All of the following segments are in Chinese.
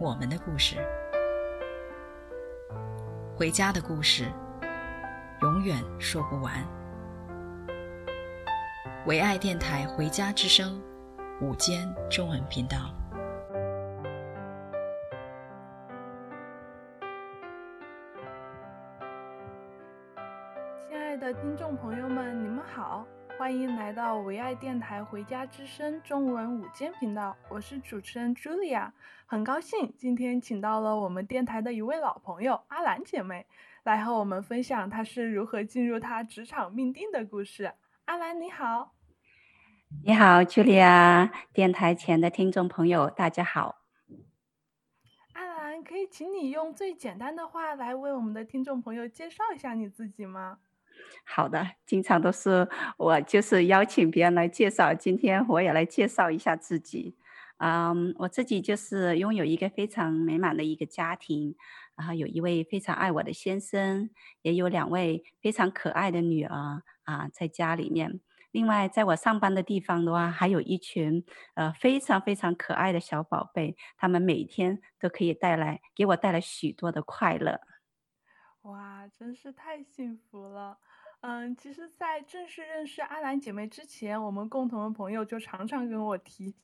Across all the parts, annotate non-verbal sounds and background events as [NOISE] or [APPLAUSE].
我们的故事，回家的故事，永远说不完。唯爱电台《回家之声》午间中文频道。到唯爱电台《回家之声》中文午间频道，我是主持人 Julia，很高兴今天请到了我们电台的一位老朋友阿兰姐妹，来和我们分享她是如何进入她职场命定的故事。阿兰你好，你好 Julia，电台前的听众朋友大家好。阿兰，可以请你用最简单的话来为我们的听众朋友介绍一下你自己吗？好的，经常都是我就是邀请别人来介绍，今天我也来介绍一下自己。嗯，我自己就是拥有一个非常美满的一个家庭，然后有一位非常爱我的先生，也有两位非常可爱的女儿啊，在家里面。另外，在我上班的地方的话，还有一群呃非常非常可爱的小宝贝，他们每天都可以带来给我带来许多的快乐。哇，真是太幸福了。嗯，其实，在正式认识阿兰姐妹之前，我们共同的朋友就常常跟我提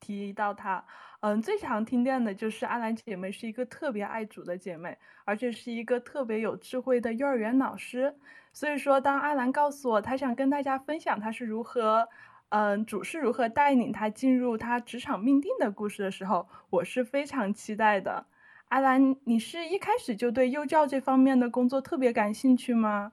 提到她。嗯，最常听见的就是阿兰姐妹是一个特别爱主的姐妹，而且是一个特别有智慧的幼儿园老师。所以说，当阿兰告诉我她想跟大家分享她是如何，嗯，主是如何带领她进入她职场命定的故事的时候，我是非常期待的。阿兰，你是一开始就对幼教这方面的工作特别感兴趣吗？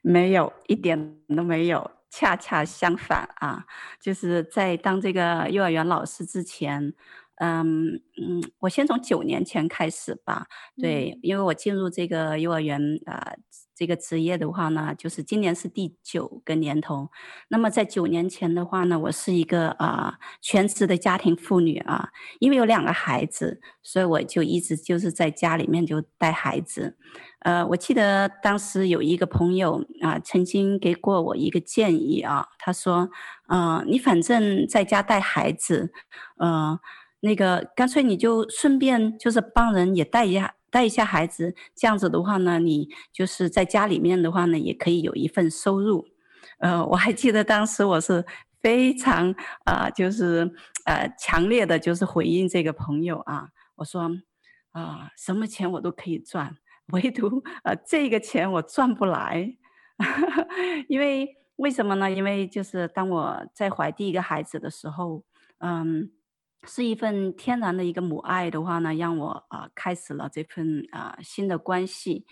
没有，一点都没有，恰恰相反啊！就是在当这个幼儿园老师之前，嗯嗯，我先从九年前开始吧。对，嗯、因为我进入这个幼儿园啊、呃，这个职业的话呢，就是今年是第九个年头。那么在九年前的话呢，我是一个啊、呃、全职的家庭妇女啊，因为有两个孩子，所以我就一直就是在家里面就带孩子。呃，我记得当时有一个朋友啊、呃，曾经给过我一个建议啊，他说，嗯、呃，你反正在家带孩子，嗯、呃，那个干脆你就顺便就是帮人也带一下带一下孩子，这样子的话呢，你就是在家里面的话呢，也可以有一份收入。呃，我还记得当时我是非常啊、就是呃强烈的，就是回应这个朋友啊，我说啊、什么钱我都可以赚。唯独呃，这个钱我赚不来，[LAUGHS] 因为为什么呢？因为就是当我在怀第一个孩子的时候，嗯，是一份天然的一个母爱的话呢，让我啊、开始了这份啊、新的关系。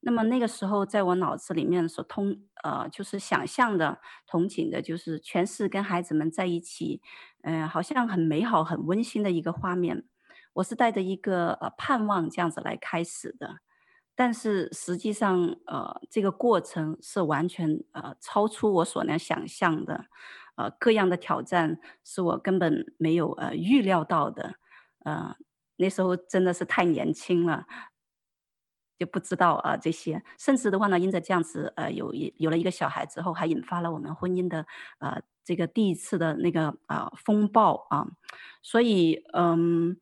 那么那个时候，在我脑子里面所通呃，就是想象的、憧憬的，就是全是跟孩子们在一起，嗯、呃，好像很美好、很温馨的一个画面。我是带着一个呃盼望这样子来开始的。但是实际上，呃，这个过程是完全呃超出我所能想象的，呃，各样的挑战是我根本没有呃预料到的，呃，那时候真的是太年轻了，就不知道啊、这些，甚至的话呢，因着这样子，呃，有一有了一个小孩之后，还引发了我们婚姻的呃这个第一次的那个啊、风暴啊，所以嗯。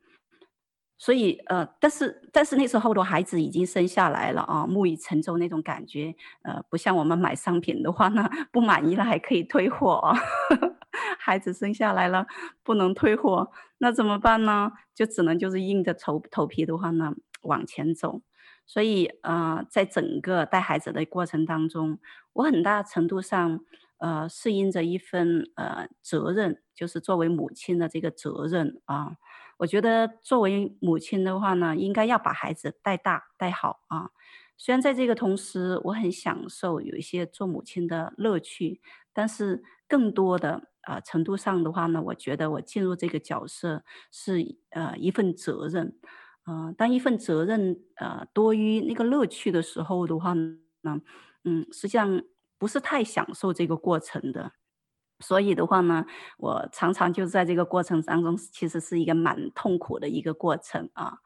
所以，呃，但是，但是那时候的孩子已经生下来了啊，木已成舟那种感觉，呃，不像我们买商品的话呢，不满意了还可以退货啊。[LAUGHS] 孩子生下来了，不能退货，那怎么办呢？就只能就是硬着头头皮的话呢，往前走。所以，呃，在整个带孩子的过程当中，我很大程度上，呃，适应着一份呃责任，就是作为母亲的这个责任啊。我觉得作为母亲的话呢，应该要把孩子带大带好啊。虽然在这个同时，我很享受有一些做母亲的乐趣，但是更多的呃程度上的话呢，我觉得我进入这个角色是呃一份责任，呃，当一份责任呃多于那个乐趣的时候的话呢，嗯，实际上不是太享受这个过程的。所以的话呢，我常常就在这个过程当中，其实是一个蛮痛苦的一个过程啊。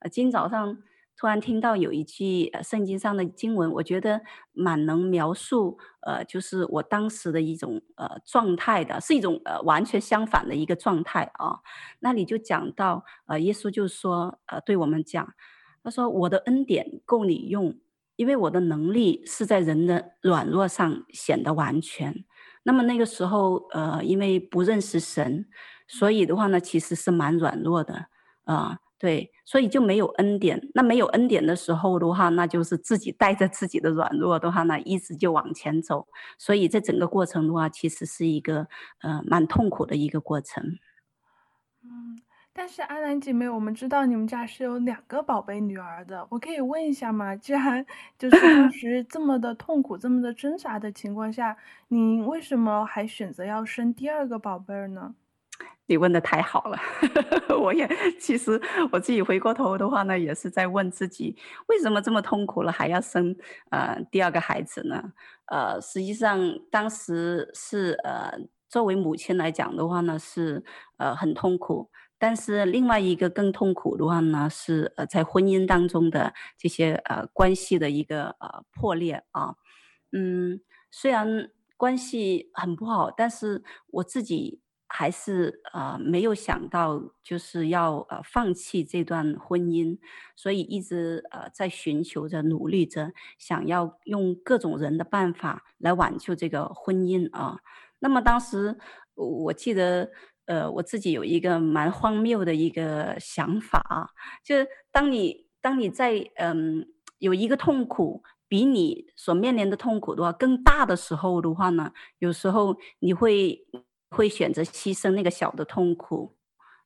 呃，今早上突然听到有一句圣经上的经文，我觉得蛮能描述呃，就是我当时的一种呃状态的，是一种呃完全相反的一个状态啊。那里就讲到呃，耶稣就说呃，对我们讲，他说我的恩典够你用，因为我的能力是在人的软弱上显得完全。那么那个时候，呃，因为不认识神，所以的话呢，其实是蛮软弱的，啊、对，所以就没有恩典。那没有恩典的时候的话，那就是自己带着自己的软弱的话呢，一直就往前走。所以这整个过程的话，其实是一个呃蛮痛苦的一个过程。嗯。但是阿兰姐妹，我们知道你们家是有两个宝贝女儿的，我可以问一下吗？既然就是当 [LAUGHS] 时这么的痛苦、这么的挣扎的情况下，你为什么还选择要生第二个宝贝呢？你问的太好了，[LAUGHS] 我也其实我自己回过头的话呢，也是在问自己，为什么这么痛苦了还要生呃第二个孩子呢？呃，实际上当时是呃作为母亲来讲的话呢，是呃很痛苦。但是另外一个更痛苦的话呢，是呃在婚姻当中的这些呃关系的一个呃破裂啊，嗯，虽然关系很不好，但是我自己还是呃没有想到就是要呃放弃这段婚姻，所以一直呃在寻求着、努力着，想要用各种人的办法来挽救这个婚姻啊。那么当时我记得。呃，我自己有一个蛮荒谬的一个想法啊，就是当你当你在嗯有一个痛苦比你所面临的痛苦的话更大的时候的话呢，有时候你会会选择牺牲那个小的痛苦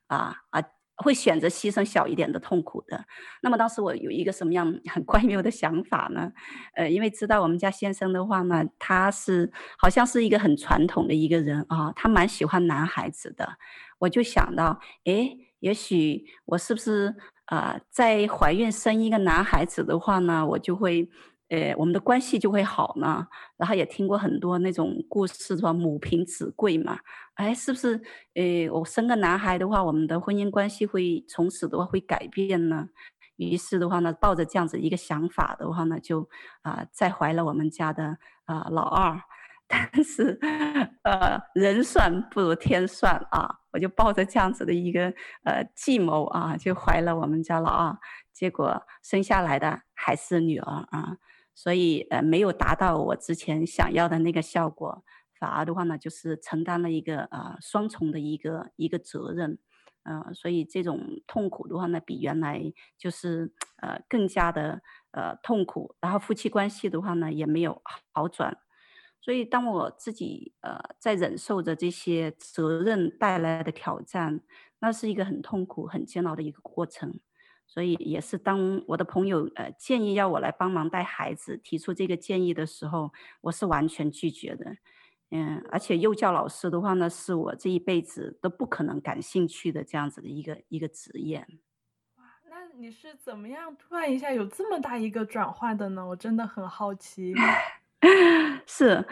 啊啊。会选择牺牲小一点的痛苦的。那么当时我有一个什么样很怪谬的想法呢？呃，因为知道我们家先生的话呢，他是好像是一个很传统的一个人啊，他蛮喜欢男孩子的。我就想到，诶，也许我是不是啊，在怀孕生一个男孩子的话呢，我就会。呃，我们的关系就会好呢。然后也听过很多那种故事，说母凭子贵嘛。哎，是不是？呃，我生个男孩的话，我们的婚姻关系会从此的话会改变呢？于是的话呢，抱着这样子一个想法的话呢，就啊、再怀了我们家的啊、老二。[LAUGHS] 但是，呃，人算不如天算啊，我就抱着这样子的一个呃计谋啊，就怀了我们家老二。结果生下来的还是女儿啊。所以，呃，没有达到我之前想要的那个效果，反而的话呢，就是承担了一个呃双重的一个一个责任，呃，所以这种痛苦的话呢，比原来就是呃更加的呃痛苦，然后夫妻关系的话呢，也没有好转，所以当我自己呃在忍受着这些责任带来的挑战，那是一个很痛苦、很煎熬的一个过程。所以也是当我的朋友呃建议要我来帮忙带孩子，提出这个建议的时候，我是完全拒绝的。嗯，而且幼教老师的话呢，是我这一辈子都不可能感兴趣的这样子的一个一个职业。哇，那你是怎么样突然一下有这么大一个转换的呢？我真的很好奇。[LAUGHS] 是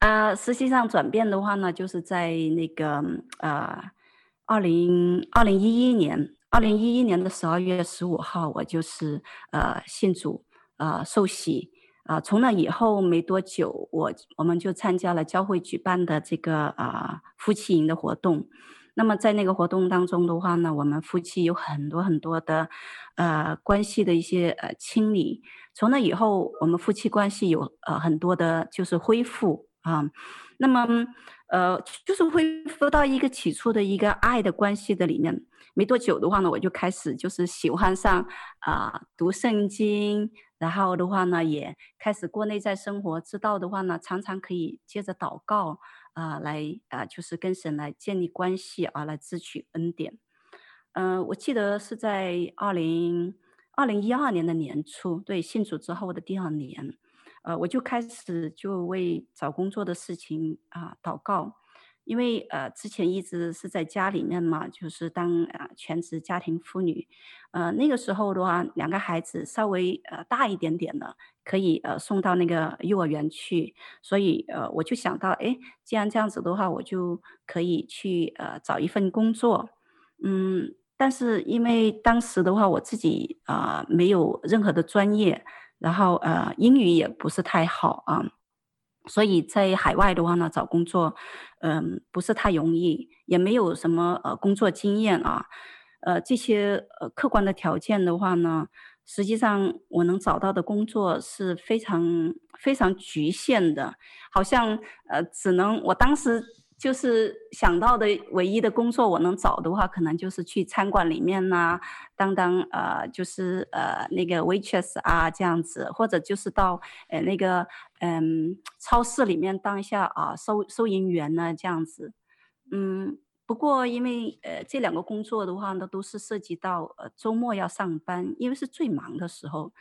啊，呃，实际上转变的话呢，就是在那个呃二零二零一一年。二零一一年的十二月十五号，我就是呃信主，呃受洗，啊、呃，从那以后没多久，我我们就参加了教会举办的这个啊、呃、夫妻营的活动。那么在那个活动当中的话呢，我们夫妻有很多很多的呃关系的一些呃清理。从那以后，我们夫妻关系有呃很多的就是恢复啊。那么呃就是恢复到一个起初的一个爱的关系的里面。没多久的话呢，我就开始就是喜欢上啊、读圣经，然后的话呢也开始过内在生活，知道的话呢常常可以接着祷告啊、来啊、呃、就是跟神来建立关系啊来支取恩典。嗯、我记得是在二零二零一二年的年初，对，信主之后的第二年，呃我就开始就为找工作的事情啊、祷告。因为呃之前一直是在家里面嘛，就是当呃全职家庭妇女，呃那个时候的话，两个孩子稍微呃大一点点了，可以呃送到那个幼儿园去，所以呃我就想到，哎，既然这样子的话，我就可以去呃找一份工作，嗯，但是因为当时的话，我自己啊、没有任何的专业，然后呃英语也不是太好啊。所以在海外的话呢，找工作，嗯，不是太容易，也没有什么呃工作经验啊，呃，这些呃客观的条件的话呢，实际上我能找到的工作是非常非常局限的，好像呃只能我当时。就是想到的唯一的工作，我能找的话，可能就是去餐馆里面呐、当当呃，就是呃那个 waitress 啊这样子，或者就是到呃那个嗯超市里面当一下啊收收银员呢这样子。嗯，不过因为呃这两个工作的话呢，都是涉及到呃周末要上班，因为是最忙的时候，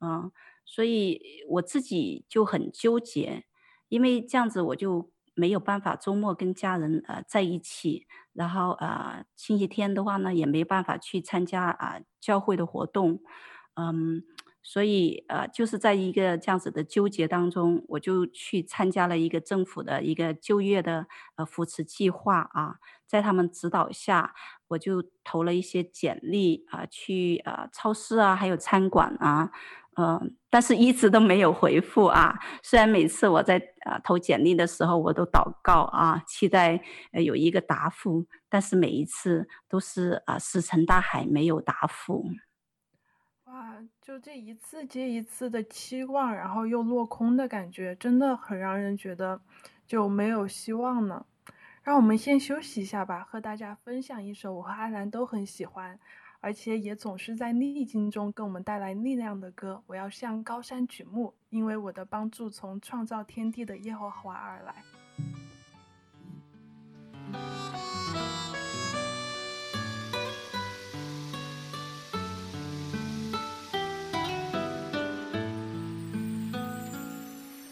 嗯、所以我自己就很纠结，因为这样子我就。没有办法周末跟家人呃在一起，然后呃星期天的话呢也没办法去参加啊、教会的活动，嗯，所以呃就是在一个这样子的纠结当中，我就去参加了一个政府的一个就业的呃扶持计划啊，在他们指导下，我就投了一些简历啊、去呃超市啊，还有餐馆啊。嗯、但是一直都没有回复啊。虽然每次我在啊投简历的时候，我都祷告啊，期待呃有一个答复，但是每一次都是啊石沉大海，没有答复。哇，就这一次接一次的期望，然后又落空的感觉，真的很让人觉得就没有希望呢。让我们先休息一下吧，和大家分享一首我和阿兰都很喜欢。而且也总是在逆境中给我们带来力量的歌我要向高山举目因为我的帮助从创造天地的耶和华而来。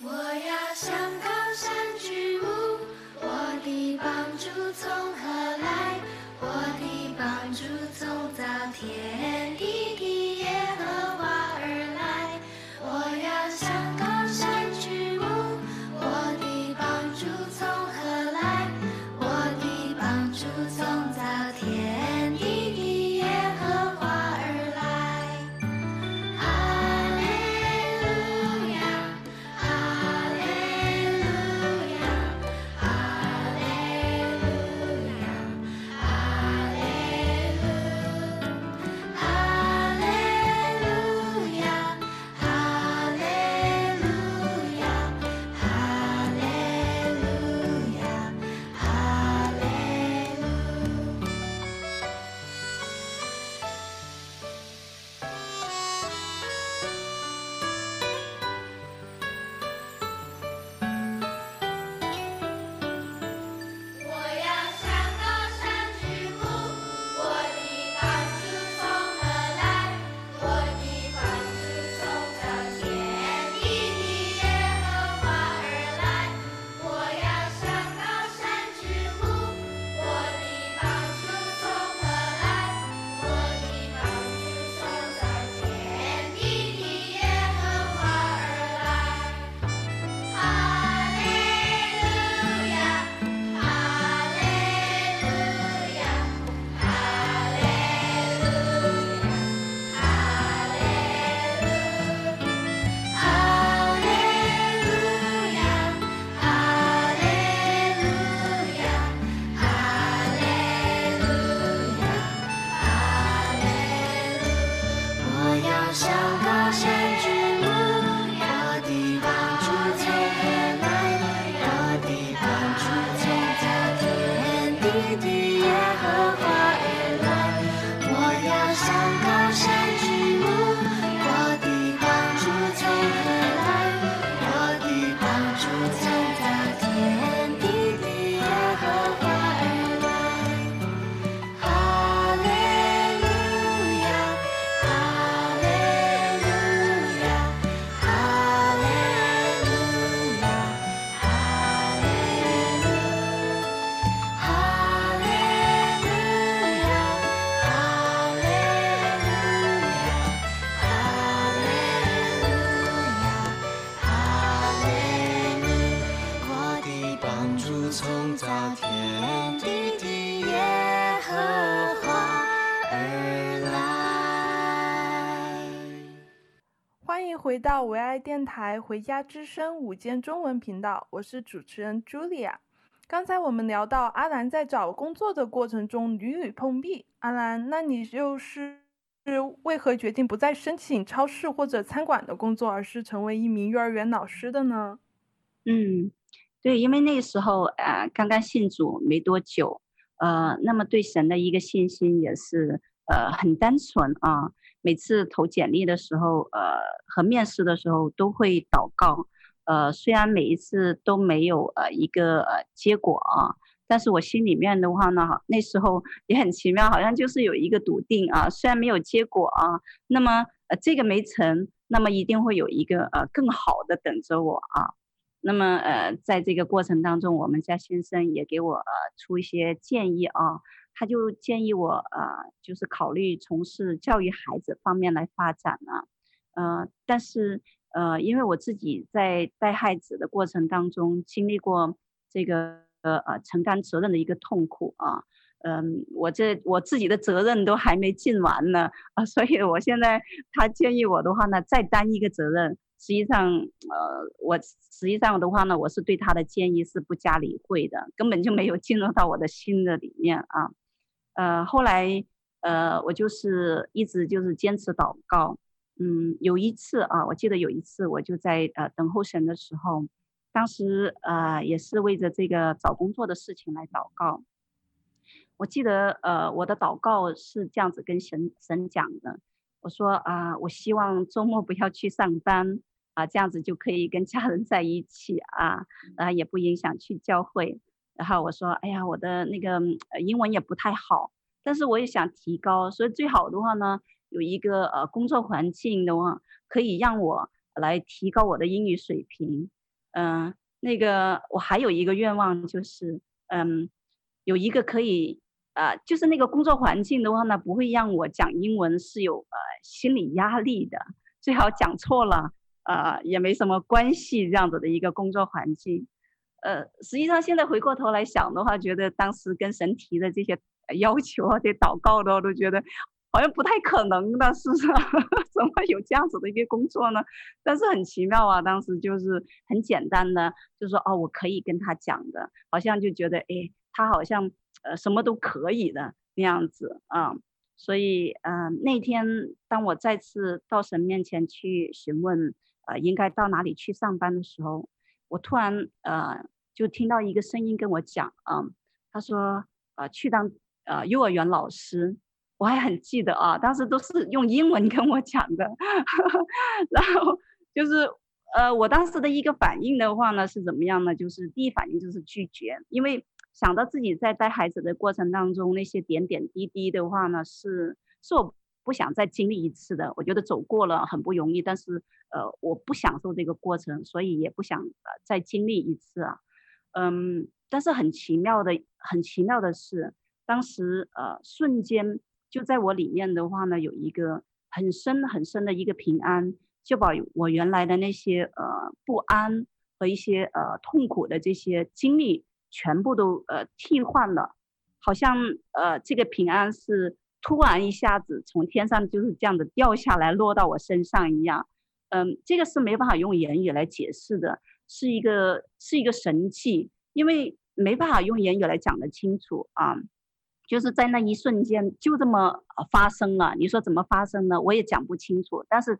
我要向高山举目我的帮助从何来？帮助创造天地。回到唯爱电台《回家之声》午间中文频道，我是主持人 Julia。刚才我们聊到阿兰在找工作的过程中屡屡碰壁，阿兰，那你就是为何决定不再申请超市或者餐馆的工作，而是成为一名幼儿园老师的呢？嗯，对，因为那个时候呃刚刚信主没多久，呃，那么对神的一个信心也是呃很单纯啊。每次投简历的时候，呃，和面试的时候都会祷告，呃，虽然每一次都没有呃一个呃结果啊，但是我心里面的话呢，那时候也很奇妙，好像就是有一个笃定啊，虽然没有结果啊，那么呃这个没成，那么一定会有一个呃更好的等着我啊，那么呃在这个过程当中，我们家先生也给我呃出一些建议啊。他就建议我，呃，就是考虑从事教育孩子方面来发展呢，呃，但是，呃，因为我自己在带孩子的过程当中经历过这个，呃呃，承担责任的一个痛苦啊，嗯、我这我自己的责任都还没尽完呢，啊、所以我现在他建议我的话呢，再担一个责任，实际上，呃，我实际上的话呢，我是对他的建议是不加理会的，根本就没有进入到我的心的里面啊。呃，后来，呃，我就是一直就是坚持祷告，嗯，有一次啊，我记得有一次，我就在呃等候神的时候，当时呃也是为着这个找工作的事情来祷告。我记得呃我的祷告是这样子跟神神讲的，我说啊、我希望周末不要去上班啊，这样子就可以跟家人在一起啊，啊也不影响去教会。然后我说，哎呀，我的那个英文也不太好，但是我也想提高，所以最好的话呢，有一个呃工作环境的话，可以让我来提高我的英语水平。嗯、那个我还有一个愿望就是，嗯，有一个可以，呃，就是那个工作环境的话呢，不会让我讲英文是有呃心理压力的，最好讲错了，呃，也没什么关系这样子的一个工作环境。呃，实际上现在回过头来想的话，觉得当时跟神提的这些要求啊，这祷告的，我都觉得好像不太可能的，是不是？[LAUGHS] 怎么有这样子的一个工作呢？但是很奇妙啊，当时就是很简单的，就说哦，我可以跟他讲的，好像就觉得哎，他好像呃什么都可以的那样子啊。所以嗯、那天当我再次到神面前去询问呃应该到哪里去上班的时候，我突然呃。就听到一个声音跟我讲，嗯，他说，呃，去当呃幼儿园老师，我还很记得啊，当时都是用英文跟我讲的，[LAUGHS] 然后就是，呃，我当时的一个反应的话呢是怎么样呢？就是第一反应就是拒绝，因为想到自己在带孩子的过程当中那些点点滴滴的话呢，是是我不想再经历一次的，我觉得走过了很不容易，但是呃我不享受这个过程，所以也不想呃再经历一次啊。嗯，但是很奇妙的，很奇妙的是，当时呃，瞬间就在我里面的话呢，有一个很深很深的一个平安，就把我原来的那些呃不安和一些呃痛苦的这些经历全部都呃替换了，好像呃这个平安是突然一下子从天上就是这样子掉下来落到我身上一样，嗯，这个是没办法用言语来解释的。是一个是一个神器，因为没办法用言语来讲得清楚啊，就是在那一瞬间就这么发生了。你说怎么发生呢？我也讲不清楚。但是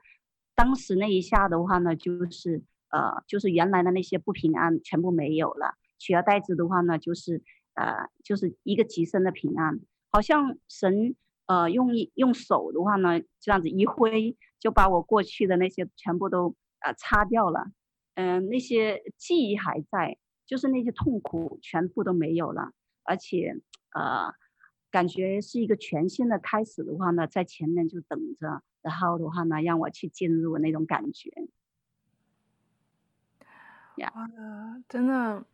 当时那一下的话呢，就是呃，就是原来的那些不平安全部没有了，取而代之的话呢，就是呃，就是一个极深的平安，好像神呃用用手的话呢，这样子一挥，就把我过去的那些全部都呃擦掉了。嗯、呃，那些记忆还在，就是那些痛苦全部都没有了，而且呃，感觉是一个全新的开始的话呢，在前面就等着，然后的话呢，让我去进入那种感觉。呀、yeah.，真的，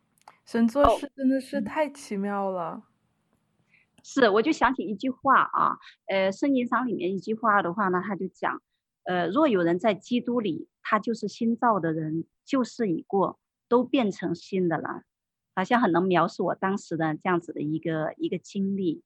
神做事真的是太奇妙了。Oh. 是，我就想起一句话啊，呃，圣经上里面一句话的话呢，他就讲，呃，若有人在基督里，他就是新造的人。旧事已过，都变成新的了，好像很能描述我当时的这样子的一个一个经历。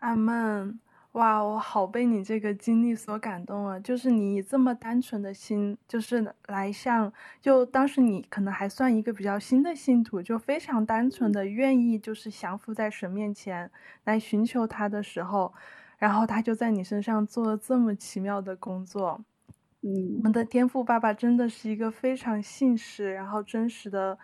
阿门。哇，我好被你这个经历所感动啊。就是你以这么单纯的心，就是来向，就当时你可能还算一个比较新的信徒，就非常单纯的愿意就是降服在神面前来寻求他的时候，然后他就在你身上做了这么奇妙的工作。嗯，我们的天父爸爸真的是一个非常信实，然后真实的，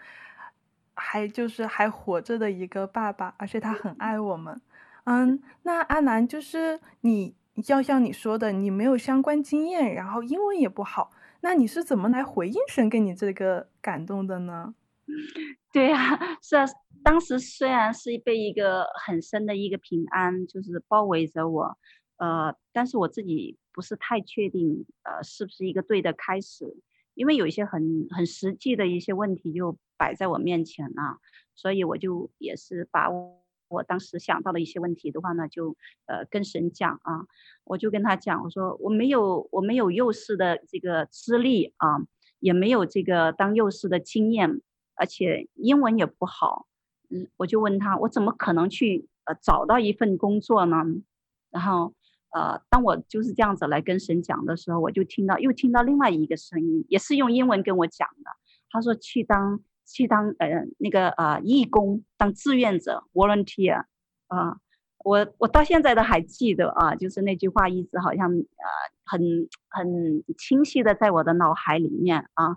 还就是还活着的一个爸爸，而且他很爱我们。嗯，那阿南就是你要像你说的，你没有相关经验，然后英文也不好，那你是怎么来回应神给你这个感动的呢？[LAUGHS] 对呀、啊，是啊，当时虽然是被一个很深的一个平安就是包围着我，呃，但是我自己不是太确定，呃，是不是一个对的开始，因为有一些很很实际的一些问题就摆在我面前啊，所以我就也是把我。我当时想到的一些问题的话呢，就呃跟神讲啊，我就跟他讲，我说我没有我没有幼师的这个资历啊，也没有这个当幼师的经验，而且英文也不好，嗯，我就问他，我怎么可能去呃找到一份工作呢？然后呃，当我就是这样子来跟神讲的时候，我就听到又听到另外一个声音，也是用英文跟我讲的，他说去当。去当呃那个呃义工，当志愿者 volunteer 啊，我我到现在都还记得啊，就是那句话一直好像呃很很清晰的在我的脑海里面啊。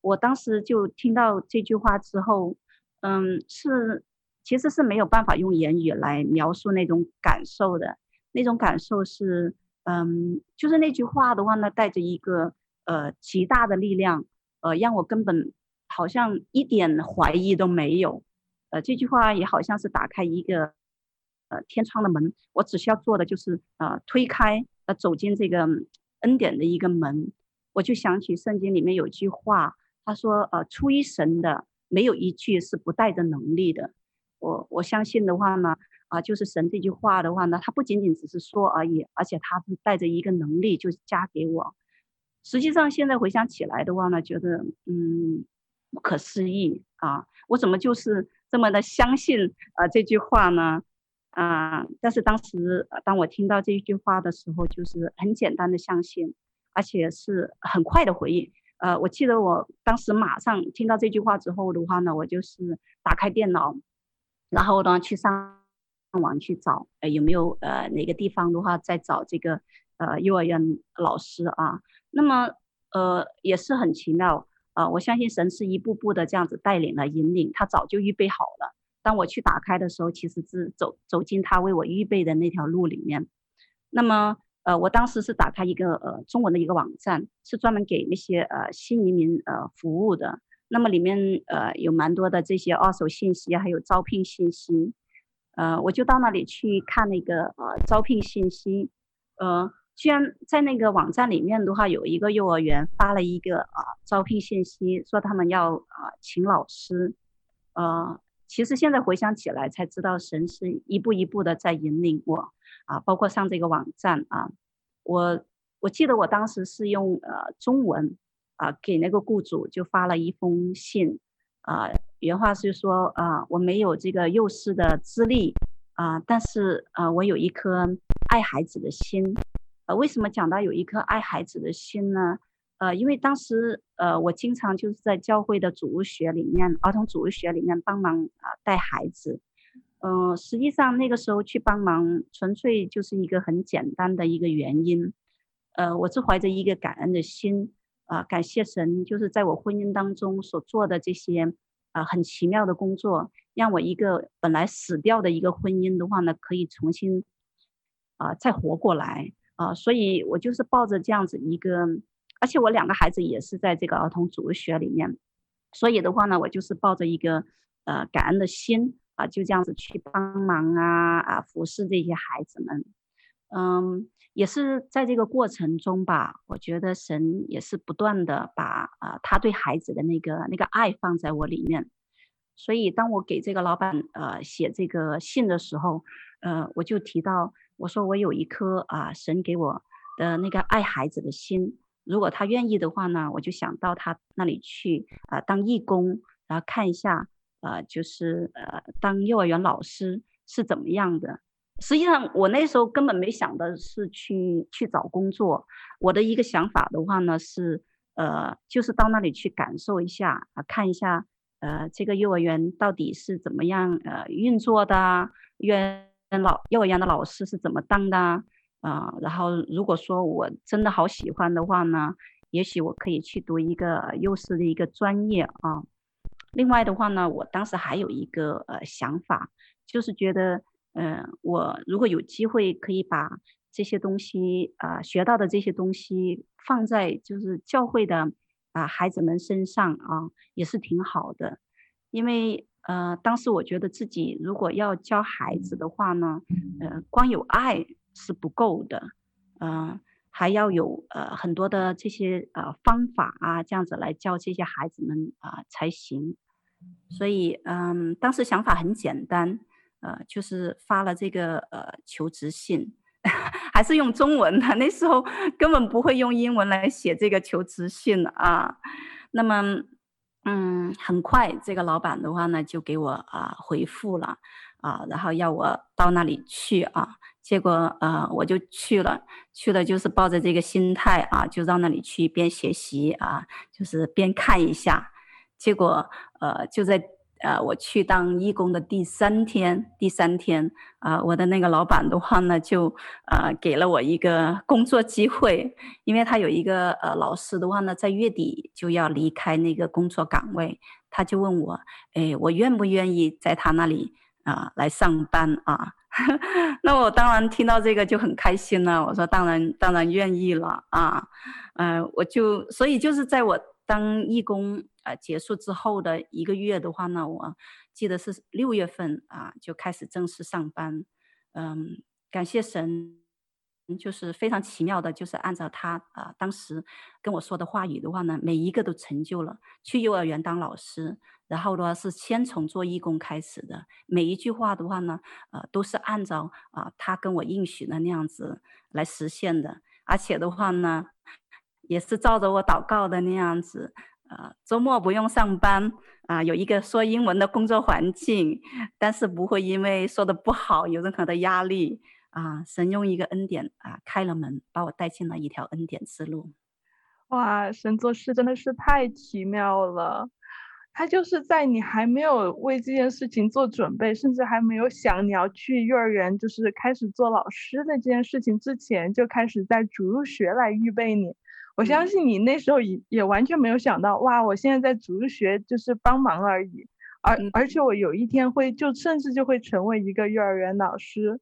我当时就听到这句话之后，嗯，是其实是没有办法用言语来描述那种感受的，那种感受是嗯，就是那句话的话呢，带着一个呃极大的力量，呃，让我根本。好像一点怀疑都没有，呃，这句话也好像是打开一个呃天窗的门，我只需要做的就是呃推开呃走进这个恩典的一个门，我就想起圣经里面有句话，他说呃出于神的没有一句是不带着能力的，我我相信的话呢啊、就是神这句话的话呢，他不仅仅只是说而已，而且他是带着一个能力就加给我，实际上现在回想起来的话呢，觉得嗯。不可思议啊！我怎么就是这么的相信啊这句话呢？啊！但是当时当我听到这句话的时候，就是很简单的相信，而且是很快的回应。呃，我记得我当时马上听到这句话之后的话呢，我就是打开电脑，然后呢去上上网去找，呃，有没有呃哪个地方的话在找这个呃幼儿园老师啊？那么呃也是很奇妙。啊、呃，我相信神是一步步的这样子带领了、引领，他早就预备好了。当我去打开的时候，其实是走走进他为我预备的那条路里面。那么，呃，我当时是打开一个呃中文的一个网站，是专门给那些呃新移民呃服务的。那么里面呃有蛮多的这些二手信息，还有招聘信息。呃，我就到那里去看那个呃招聘信息，呃。居然在那个网站里面的话，有一个幼儿园发了一个啊招聘信息，说他们要啊请老师。呃，其实现在回想起来才知道，神是一步一步的在引领我啊，包括上这个网站啊，我我记得我当时是用呃中文啊给那个雇主就发了一封信啊，原话是说啊我没有这个幼师的资历啊，但是啊我有一颗爱孩子的心。呃，为什么讲到有一颗爱孩子的心呢？呃，因为当时呃，我经常就是在教会的主日学里面，儿童主日学里面帮忙啊、带孩子。嗯、实际上那个时候去帮忙，纯粹就是一个很简单的一个原因。呃，我是怀着一个感恩的心啊、感谢神，就是在我婚姻当中所做的这些啊、很奇妙的工作，让我一个本来死掉的一个婚姻的话呢，可以重新啊、再活过来。啊、所以我就是抱着这样子一个，而且我两个孩子也是在这个儿童主日学里面，所以的话呢，我就是抱着一个呃感恩的心啊、就这样子去帮忙啊啊服侍这些孩子们，嗯，也是在这个过程中吧，我觉得神也是不断的把啊、他对孩子的那个那个爱放在我里面，所以当我给这个老板呃写这个信的时候，呃我就提到。我说我有一颗啊，神给我的那个爱孩子的心，如果他愿意的话呢，我就想到他那里去啊当义工，然后看一下，呃，就是呃当幼儿园老师是怎么样的。实际上我那时候根本没想的是去去找工作，我的一个想法的话呢是，呃，就是到那里去感受一下啊，看一下，呃，这个幼儿园到底是怎么样呃运作的，幼儿园老幼儿园的老师是怎么当的啊，呃，然后如果说我真的好喜欢的话呢，也许我可以去读一个幼师的一个专业啊。另外的话呢，我当时还有一个呃想法，就是觉得。嗯、呃，我如果有机会可以把这些东西啊、呃、学到的这些东西放在就是教会的啊、孩子们身上啊，也是挺好的。因为呃，当时我觉得自己如果要教孩子的话呢，呃，光有爱是不够的，嗯、呃，还要有呃很多的这些呃方法啊，这样子来教这些孩子们啊、才行。所以嗯、当时想法很简单。呃，就是发了这个呃求职信，[LAUGHS] 还是用中文的。那时候根本不会用英文来写这个求职信啊。那么，嗯，很快这个老板的话呢，就给我啊、回复了啊，然后要我到那里去啊。结果呃，我就去了，去了就是抱着这个心态啊，就到那里去边学习啊，就是边看一下。结果呃，就在。呃，我去当义工的第三天，第三天啊、我的那个老板的话呢，就呃给了我一个工作机会，因为他有一个呃老师的话呢，在月底就要离开那个工作岗位，他就问我，哎，我愿不愿意在他那里啊、来上班啊？[LAUGHS] 那我当然听到这个就很开心了，我说当然当然愿意了啊，嗯、呃，我就所以就是在我当义工。啊，结束之后的一个月的话呢，我记得是六月份啊，就开始正式上班。嗯，感谢神，就是非常奇妙的，就是按照他啊当时跟我说的话语的话呢，每一个都成就了。去幼儿园当老师，然后的话是先从做义工开始的，每一句话的话呢，呃，都是按照啊他跟我应许的那样子来实现的，而且的话呢，也是照着我祷告的那样子。啊，周末不用上班啊，有一个说英文的工作环境，但是不会因为说的不好有任何的压力啊。神用一个恩典啊，开了门，把我带进了一条恩典之路。哇，神做事真的是太奇妙了。他就是在你还没有为这件事情做准备，甚至还没有想你要去幼儿园，就是开始做老师的这件事情之前，就开始在主入学来预备你。我相信你那时候也也完全没有想到，哇！我现在在逐学就是帮忙而已，而而且我有一天会就甚至就会成为一个幼儿园老师，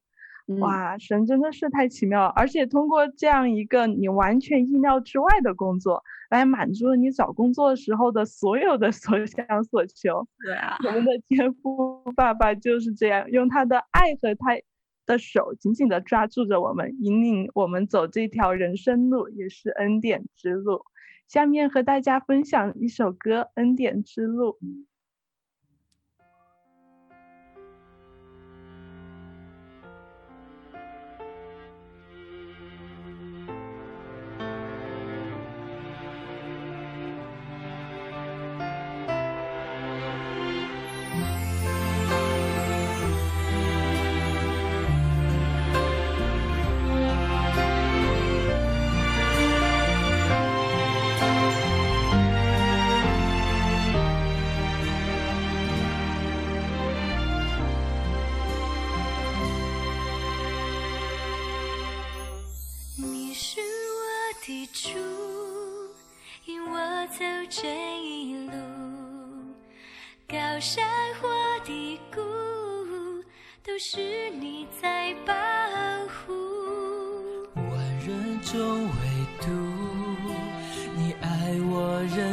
哇！神真的是太奇妙了，而且通过这样一个你完全意料之外的工作，来满足了你找工作时候的所有的 [LAUGHS] 所想所求。对啊，我们的天赋爸爸就是这样用他的爱和他。的手紧紧地抓住着我们，引领我们走这条人生路，也是恩典之路。下面和大家分享一首歌《恩典之路》。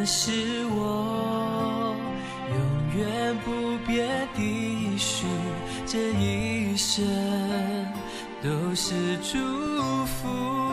是我永远不变的一许，这一生都是祝福。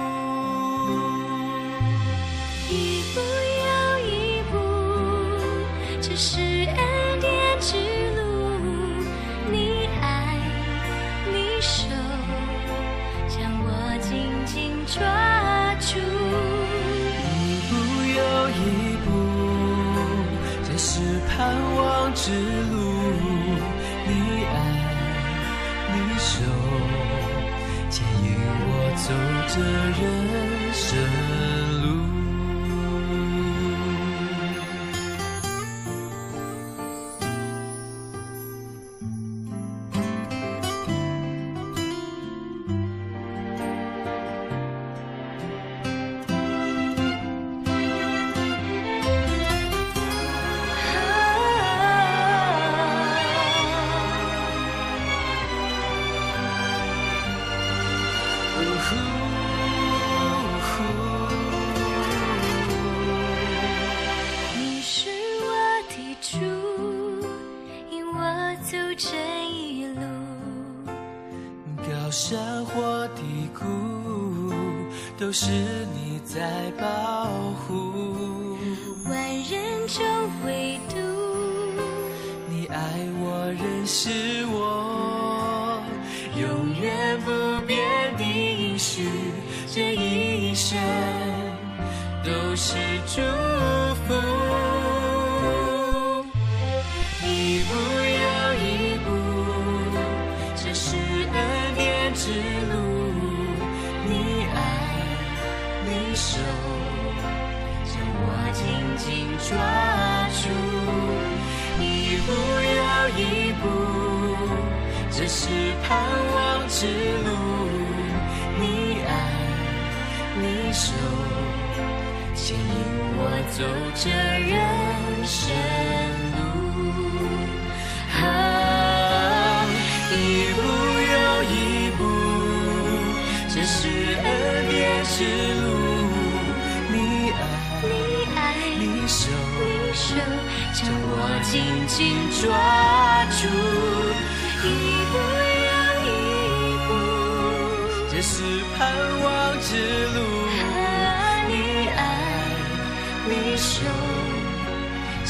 有时。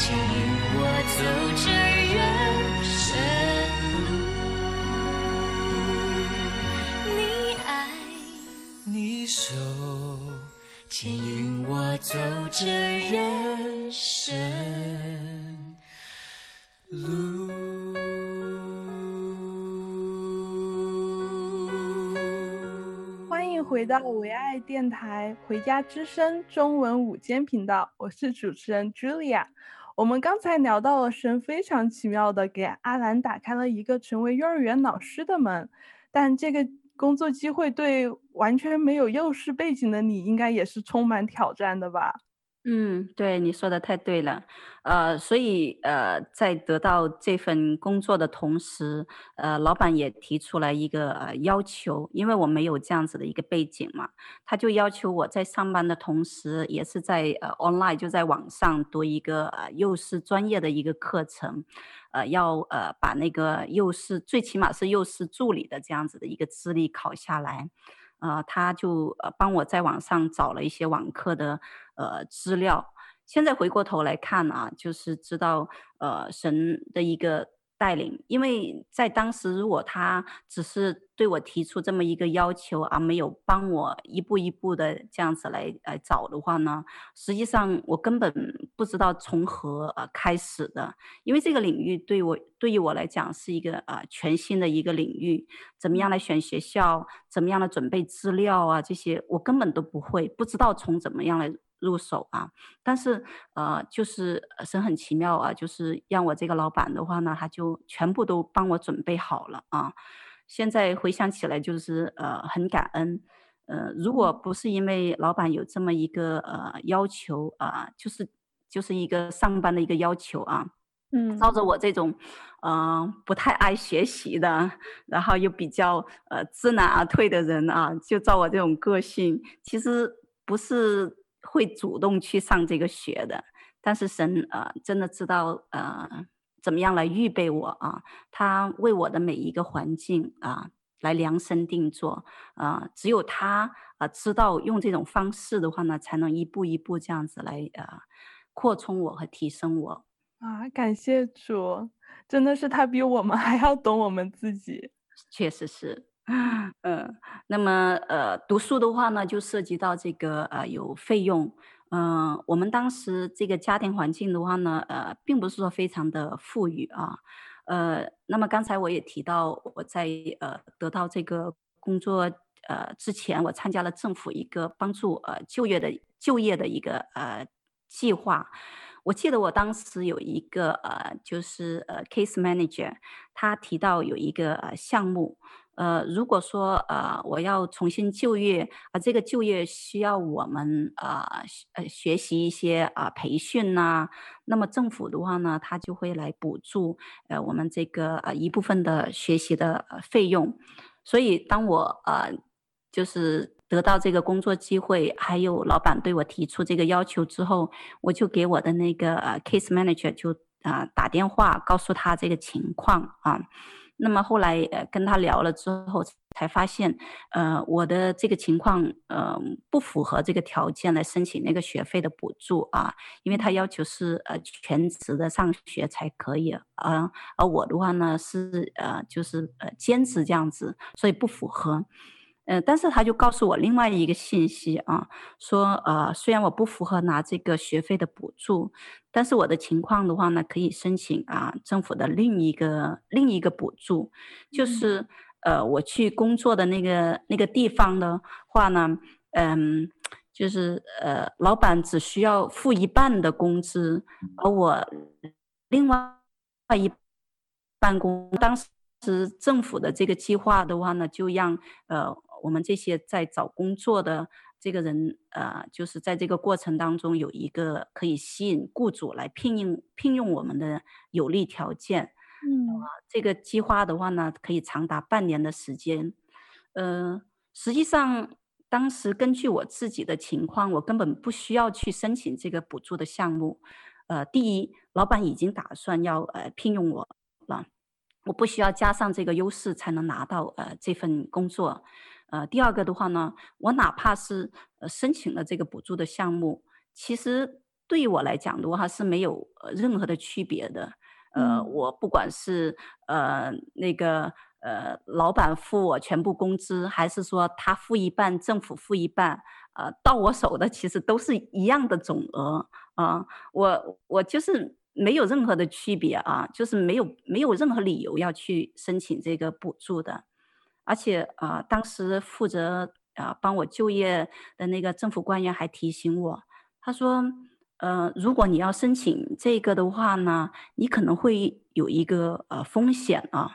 牵引我走这人生路。你爱，你守，牵引我走这人生路。欢迎回到唯爱电台《回家之声》中文午间频道，我是主持人 Julia。我们刚才聊到了神非常奇妙的给阿兰打开了一个成为幼儿园老师的门，但这个工作机会对完全没有幼师背景的你，应该也是充满挑战的吧？嗯，对，你说的太对了，呃，所以呃，在得到这份工作的同时，呃，老板也提出来一个呃要求，因为我没有这样子的一个背景嘛，他就要求我在上班的同时，也是在呃 online 就在网上读一个呃幼师专业的一个课程，呃，要呃把那个幼师最起码是幼师助理的这样子的一个资历考下来。啊，他就呃帮我在网上找了一些网课的呃资料。现在回过头来看啊，就是知道呃神的一个。带领，因为在当时，如果他只是对我提出这么一个要求，而没有帮我一步一步的这样子来来找的话呢，实际上我根本不知道从何呃开始的，因为这个领域对我对于我来讲是一个呃全新的一个领域，怎么样来选学校，怎么样来准备资料啊，这些我根本都不会，不知道从怎么样来。入手啊，但是呃，就是神很奇妙啊，就是让我这个老板的话呢，他就全部都帮我准备好了啊。现在回想起来，就是呃很感恩，呃，如果不是因为老板有这么一个呃要求啊，呃，就是就是一个上班的一个要求啊，嗯，照着我这种呃不太爱学习的，然后又比较呃知难而退的人啊，就照我这种个性，其实不是。会主动去上这个学的，但是神呃真的知道呃怎么样来预备我啊，他为我的每一个环境啊来量身定做。啊，只有他啊知道用这种方式的话呢，才能一步一步这样子来呃扩充我和提升我。啊，感谢主，真的是他比我们还要懂我们自己，确实是。嗯、[LAUGHS] 那么呃，读书的话呢，就涉及到这个呃有费用。嗯、我们当时这个家庭环境的话呢，呃，并不是说非常的富裕啊。呃，那么刚才我也提到，我在呃得到这个工作呃之前我参加了政府一个帮助呃就业的就业的一个呃计划。我记得我当时有一个呃，就是呃，case manager，他提到有一个呃项目，呃，如果说呃我要重新就业，啊、这个就业需要我们呃呃学习一些啊、呃、培训呐、那么政府的话呢，他就会来补助呃我们这个呃一部分的学习的费用，所以当我呃就是。得到这个工作机会，还有老板对我提出这个要求之后，我就给我的那个呃 case manager 就啊、呃、打电话告诉他这个情况啊。那么后来呃跟他聊了之后，才发现呃我的这个情况呃不符合这个条件来申请那个学费的补助啊，因为他要求是呃全职的上学才可以啊，而我的话呢是呃就是呃兼职这样子，所以不符合。呃，但是他就告诉我另外一个信息啊，说呃，虽然我不符合拿这个学费的补助，但是我的情况的话呢，可以申请啊政府的另一个另一个补助，就是呃我去工作的那个那个地方的话呢，嗯，就是呃老板只需要付一半的工资，而我另外一半工，当时政府的这个计划的话呢，就让呃。我们这些在找工作的这个人，呃，就是在这个过程当中有一个可以吸引雇主来聘用聘用我们的有利条件。嗯，这个计划的话呢，可以长达半年的时间。呃，实际上当时根据我自己的情况，我根本不需要去申请这个补助的项目。呃，第一，老板已经打算要呃聘用我了，我不需要加上这个优势才能拿到呃这份工作。呃，第二个的话呢，我哪怕是呃申请了这个补助的项目，其实对于我来讲的话是没有任何的区别的。呃，我不管是呃那个呃老板付我全部工资，还是说他付一半，政府付一半，呃，到我手的其实都是一样的总额啊，呃。我我就是没有任何的区别啊，就是没有没有任何理由要去申请这个补助的。而且啊、当时负责啊、帮我就业的那个政府官员还提醒我，他说：“呃，如果你要申请这个的话呢，你可能会有一个呃风险啊，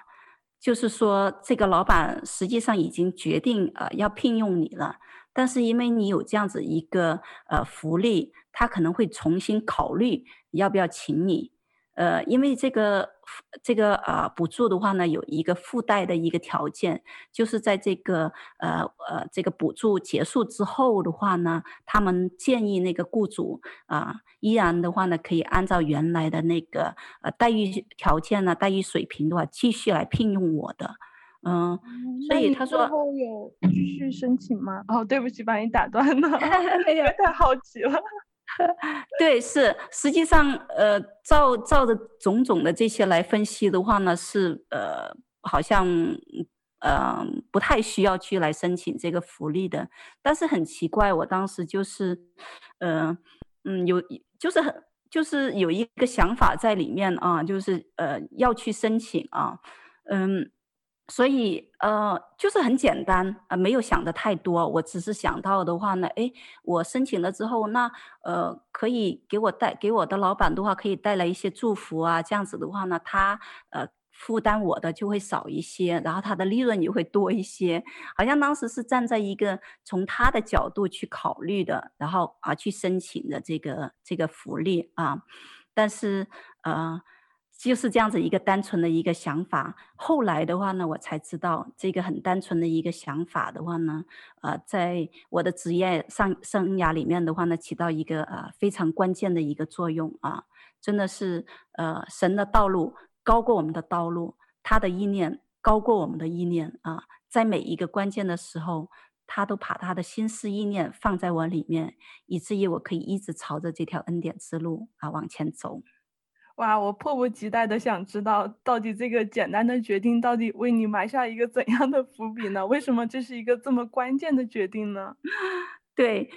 就是说这个老板实际上已经决定呃要聘用你了，但是因为你有这样子一个呃福利，他可能会重新考虑要不要请你。”呃，因为这个这个啊补助的话呢，有一个附带的一个条件，就是在这个呃呃这个补助结束之后的话呢，他们建议那个雇主啊，依然的话呢，可以按照原来的那个呃待遇条件呢，待遇水平的话，继续来聘用我的。嗯，所以他说最后有继续申请吗？哦，对不起，把你打断了，[LAUGHS] 太好奇了。[LAUGHS] 对，是实际上，呃，照照着种种的这些来分析的话呢，是呃，好像呃不太需要去来申请这个福利的。但是很奇怪，我当时就是，呃，嗯，有就是很就是有一个想法在里面啊，就是呃要去申请啊，嗯。所以，呃，就是很简单，呃，没有想的太多。我只是想到的话呢，诶，我申请了之后，那呃，可以给我带给我的老板的话，可以带来一些祝福啊。这样子的话呢，他呃负担我的就会少一些，然后他的利润也会多一些。好像当时是站在一个从他的角度去考虑的，然后啊去申请的这个这个福利啊。但是，呃。就是这样子一个单纯的一个想法，后来的话呢，我才知道这个很单纯的一个想法的话呢，呃，在我的职业上生涯里面的话呢，起到一个呃非常关键的一个作用啊，真的是呃神的道路高过我们的道路，他的意念高过我们的意念啊，在每一个关键的时候，他都把他的心思意念放在我里面，以至于我可以一直朝着这条恩典之路啊往前走。哇，我迫不及待的想知道，到底这个简单的决定，到底为你埋下一个怎样的伏笔呢？为什么这是一个这么关键的决定呢？[LAUGHS] 对，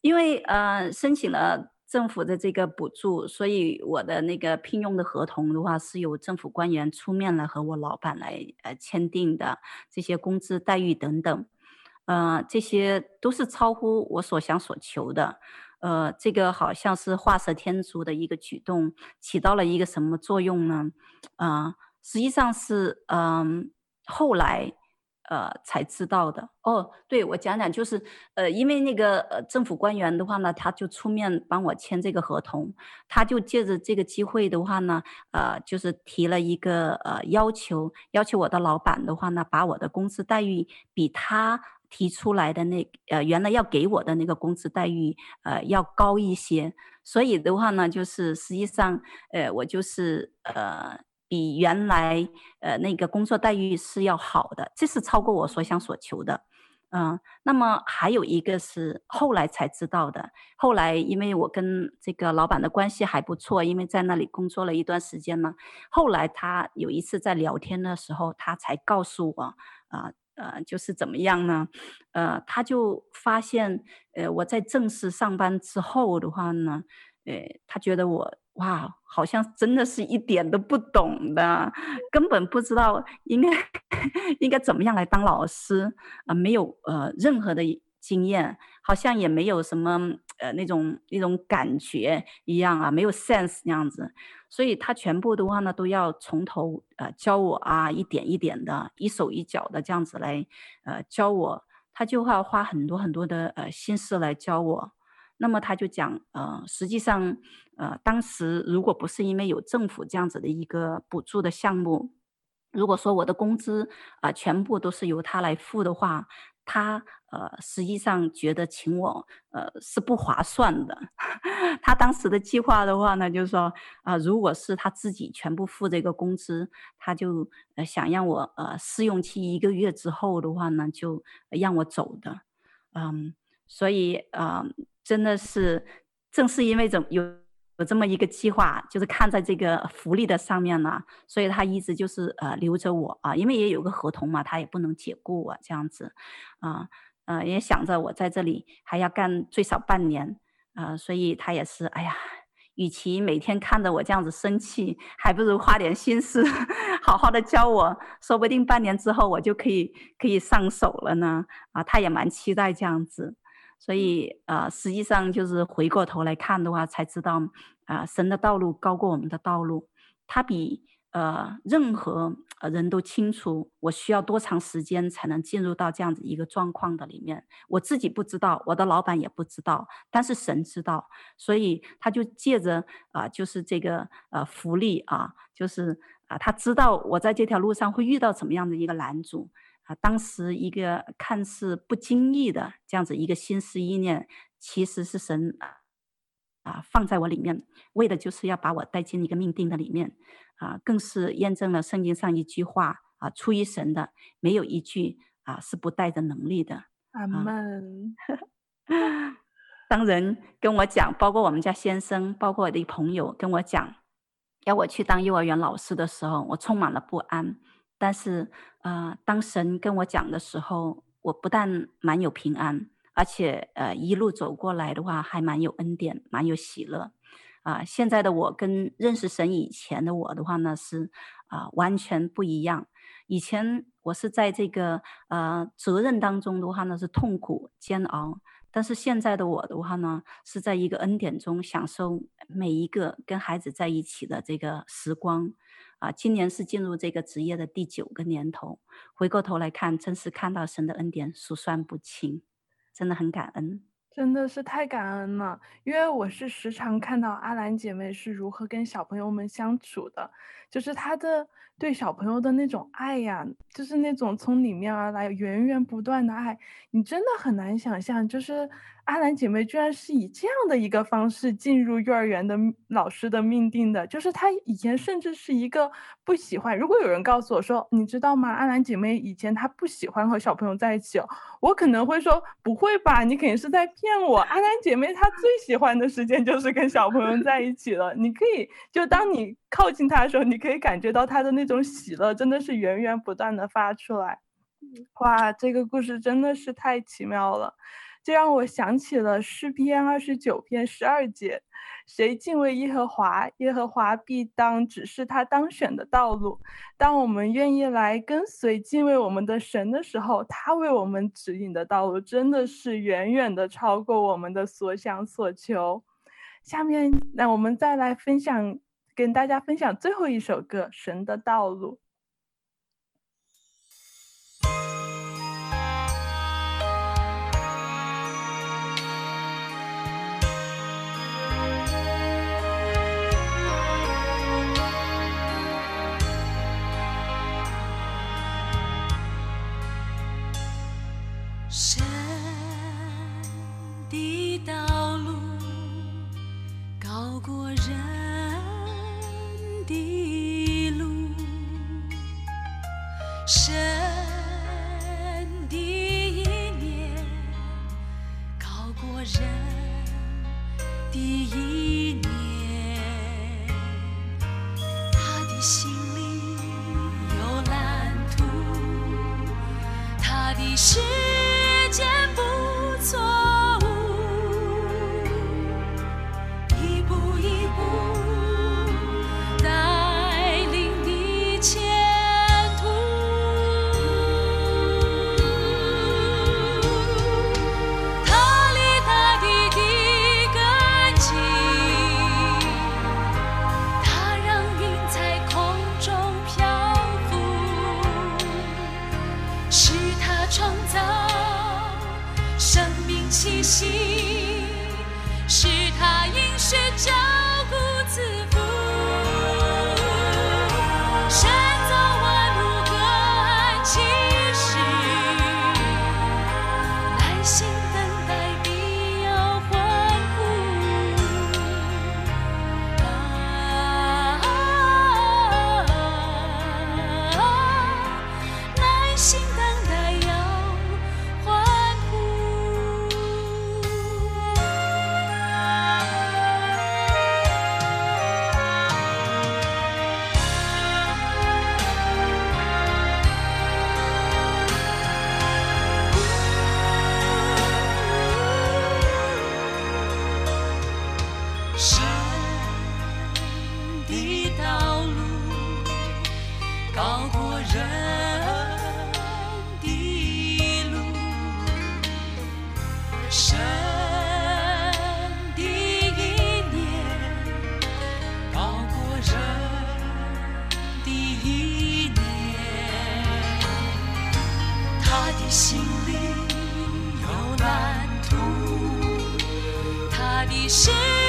因为呃，申请了政府的这个补助，所以我的那个聘用的合同的话，是由政府官员出面来和我老板来呃签订的，这些工资待遇等等。呃，这些都是超乎我所想所求的。呃，这个好像是画蛇添足的一个举动，起到了一个什么作用呢？啊、实际上是嗯、后来。呃，才知道的哦。对，我讲讲，就是呃，因为那个呃政府官员的话呢，他就出面帮我签这个合同，他就借着这个机会的话呢，呃，就是提了一个呃要求，要求我的老板的话呢，把我的工资待遇比他提出来的那呃原来要给我的那个工资待遇呃要高一些。所以的话呢，就是实际上呃我就是呃。比原来呃那个工作待遇是要好的，这是超过我所想所求的，嗯、那么还有一个是后来才知道的，后来因为我跟这个老板的关系还不错，因为在那里工作了一段时间呢，后来他有一次在聊天的时候，他才告诉我，啊，呃就是怎么样呢？呃，他就发现呃我在正式上班之后的话呢，呃他觉得我。哇，好像真的是一点都不懂的，根本不知道应该 [LAUGHS] 应该怎么样来当老师啊、呃，没有呃任何的经验，好像也没有什么呃那种那种感觉一样啊，没有 sense 那样子，所以他全部的话呢都要从头呃教我啊，一点一点的，一手一脚的这样子来呃教我，他就会要花很多很多的呃心思来教我。那么他就讲，呃，实际上，呃，当时如果不是因为有政府这样子的一个补助的项目，如果说我的工资啊、全部都是由他来付的话，他呃实际上觉得请我呃是不划算的。[LAUGHS] 他当时的计划的话呢，就是说啊、如果是他自己全部付这个工资，他就呃想让我呃试用期一个月之后的话呢，就让我走的。嗯，所以啊。呃真的是，正是因为怎有有这么一个计划，就是看在这个福利的上面呢，所以他一直就是呃留着我啊，因为也有个合同嘛，他也不能解雇我这样子，啊呃也想着我在这里还要干最少半年啊，所以他也是哎呀，与其每天看着我这样子生气，还不如花点心思 [LAUGHS] 好好的教我，说不定半年之后我就可以可以上手了呢，啊，他也蛮期待这样子。所以，呃，实际上就是回过头来看的话，才知道，啊、呃，神的道路高过我们的道路，他比呃任何人都清楚我需要多长时间才能进入到这样子一个状况的里面。我自己不知道，我的老板也不知道，但是神知道，所以他就借着啊、呃，就是这个呃福利啊，就是啊、呃，他知道我在这条路上会遇到怎么样的一个拦阻。当时一个看似不经意的这样子一个心思意念，其实是神啊放在我里面，为的就是要把我带进一个命定的里面啊，更是验证了圣经上一句话啊，出于神的没有一句啊是不带着能力的。阿门。[LAUGHS] 当人跟我讲，包括我们家先生，包括我的朋友跟我讲，要我去当幼儿园老师的时候，我充满了不安。但是，呃，当神跟我讲的时候，我不但蛮有平安，而且，呃，一路走过来的话，还蛮有恩典，蛮有喜乐。啊、现在的我跟认识神以前的我的话呢，是啊、完全不一样。以前我是在这个呃责任当中的话呢，是痛苦煎熬。但是现在的我的话呢，是在一个恩典中享受每一个跟孩子在一起的这个时光。啊，今年是进入这个职业的第九个年头，回过头来看，真是看到神的恩典数算不清，真的很感恩，真的是太感恩了。因为我是时常看到阿兰姐妹是如何跟小朋友们相处的，就是她的对小朋友的那种爱呀，就是那种从里面而来源源不断的爱，你真的很难想象，就是。阿兰姐妹居然是以这样的一个方式进入幼儿园的老师的命定的，就是她以前甚至是一个不喜欢。如果有人告诉我说，你知道吗？阿兰姐妹以前她不喜欢和小朋友在一起哦，我可能会说，不会吧，你肯定是在骗我。阿兰姐妹她最喜欢的时间就是跟小朋友在一起了。你可以，就当你靠近她的时候，你可以感觉到她的那种喜乐，真的是源源不断的发出来。哇，这个故事真的是太奇妙了。就让我想起了诗篇二十九篇十二节：“谁敬畏耶和华，耶和华必当指示他当选的道路。”当我们愿意来跟随敬畏我们的神的时候，他为我们指引的道路真的是远远的超过我们的所想所求。下面，那我们再来分享，跟大家分享最后一首歌《神的道路》。过人的路，神的一年，高过人的一年，他的心里有蓝图，他的时间不错。心里有蓝图，他的心。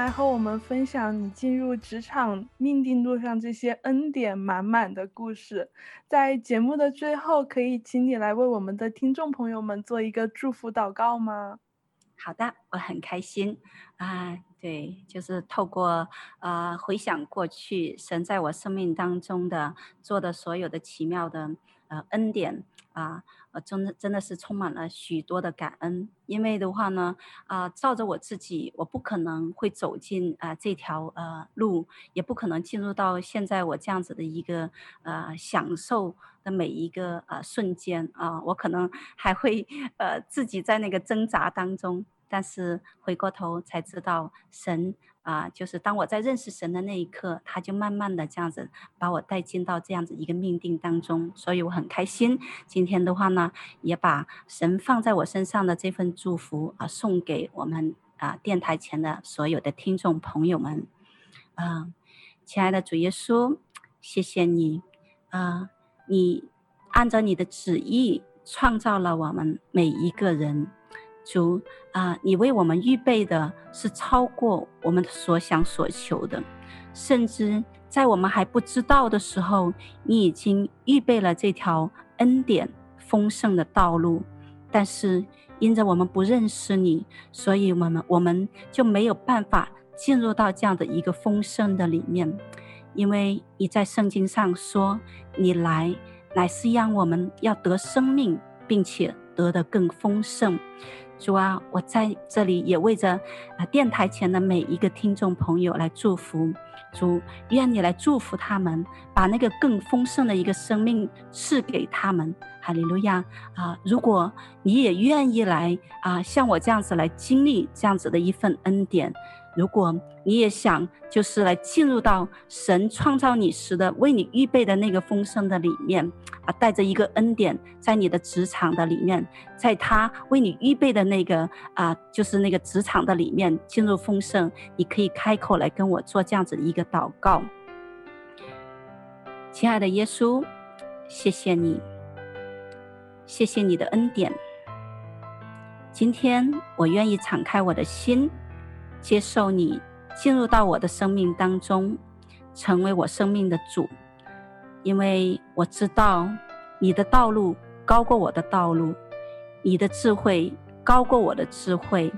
来和我们分享你进入职场命定路上这些恩典满满的故事。在节目的最后，可以请你来为我们的听众朋友们做一个祝福祷告吗？好的，我很开心啊。对，就是透过呃回想过去神在我生命当中的做的所有的奇妙的呃恩典啊。真的真的是充满了许多的感恩，因为的话呢，啊、照着我自己，我不可能会走进啊、这条呃路，也不可能进入到现在我这样子的一个呃享受的每一个呃瞬间。啊、我可能还会呃自己在那个挣扎当中，但是回过头才知道神。啊，就是当我在认识神的那一刻，他就慢慢的这样子把我带进到这样子一个命定当中，所以我很开心。今天的话呢，也把神放在我身上的这份祝福啊，送给我们啊电台前的所有的听众朋友们。啊，亲爱的主耶稣，谢谢你啊，你按照你的旨意创造了我们每一个人。主啊，你为我们预备的是超过我们所想所求的，甚至在我们还不知道的时候，你已经预备了这条恩典丰盛的道路。但是因着我们不认识你，所以我们我们就没有办法进入到这样的一个丰盛的里面。因为你在圣经上说，你来乃是让我们要得生命，并且得的更丰盛。主啊，我在这里也为着啊电台前的每一个听众朋友来祝福。主，愿你来祝福他们，把那个更丰盛的一个生命赐给他们。哈利路亚啊！如果你也愿意来啊，像我这样子来经历这样子的一份恩典。如果你也想，就是来进入到神创造你时的为你预备的那个丰盛的里面啊，带着一个恩典，在你的职场的里面，在他为你预备的那个啊，就是那个职场的里面进入丰盛，你可以开口来跟我做这样子的一个祷告。亲爱的耶稣，谢谢你，谢谢你的恩典。今天我愿意敞开我的心。接受你进入到我的生命当中，成为我生命的主，因为我知道你的道路高过我的道路，你的智慧高过我的智慧。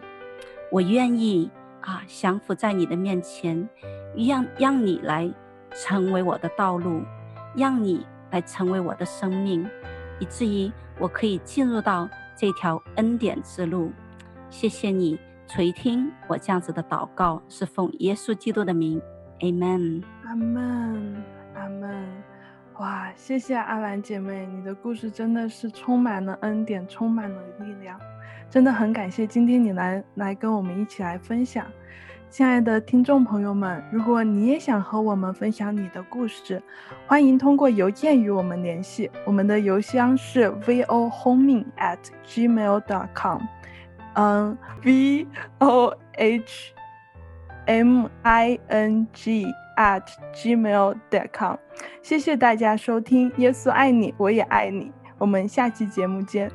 我愿意啊，降服在你的面前，让让你来成为我的道路，让你来成为我的生命，以至于我可以进入到这条恩典之路。谢谢你。垂听我这样子的祷告，是奉耶稣基督的名，Amen。阿门，阿门。哇，谢谢阿兰姐妹，你的故事真的是充满了恩典，充满了力量，真的很感谢今天你来来跟我们一起来分享。亲爱的听众朋友们，如果你也想和我们分享你的故事，欢迎通过邮件与我们联系，我们的邮箱是 vohoming@gmail.com。嗯，v o h m i n g at gmail dot com，谢谢大家收听，耶稣爱你，我也爱你，我们下期节目见。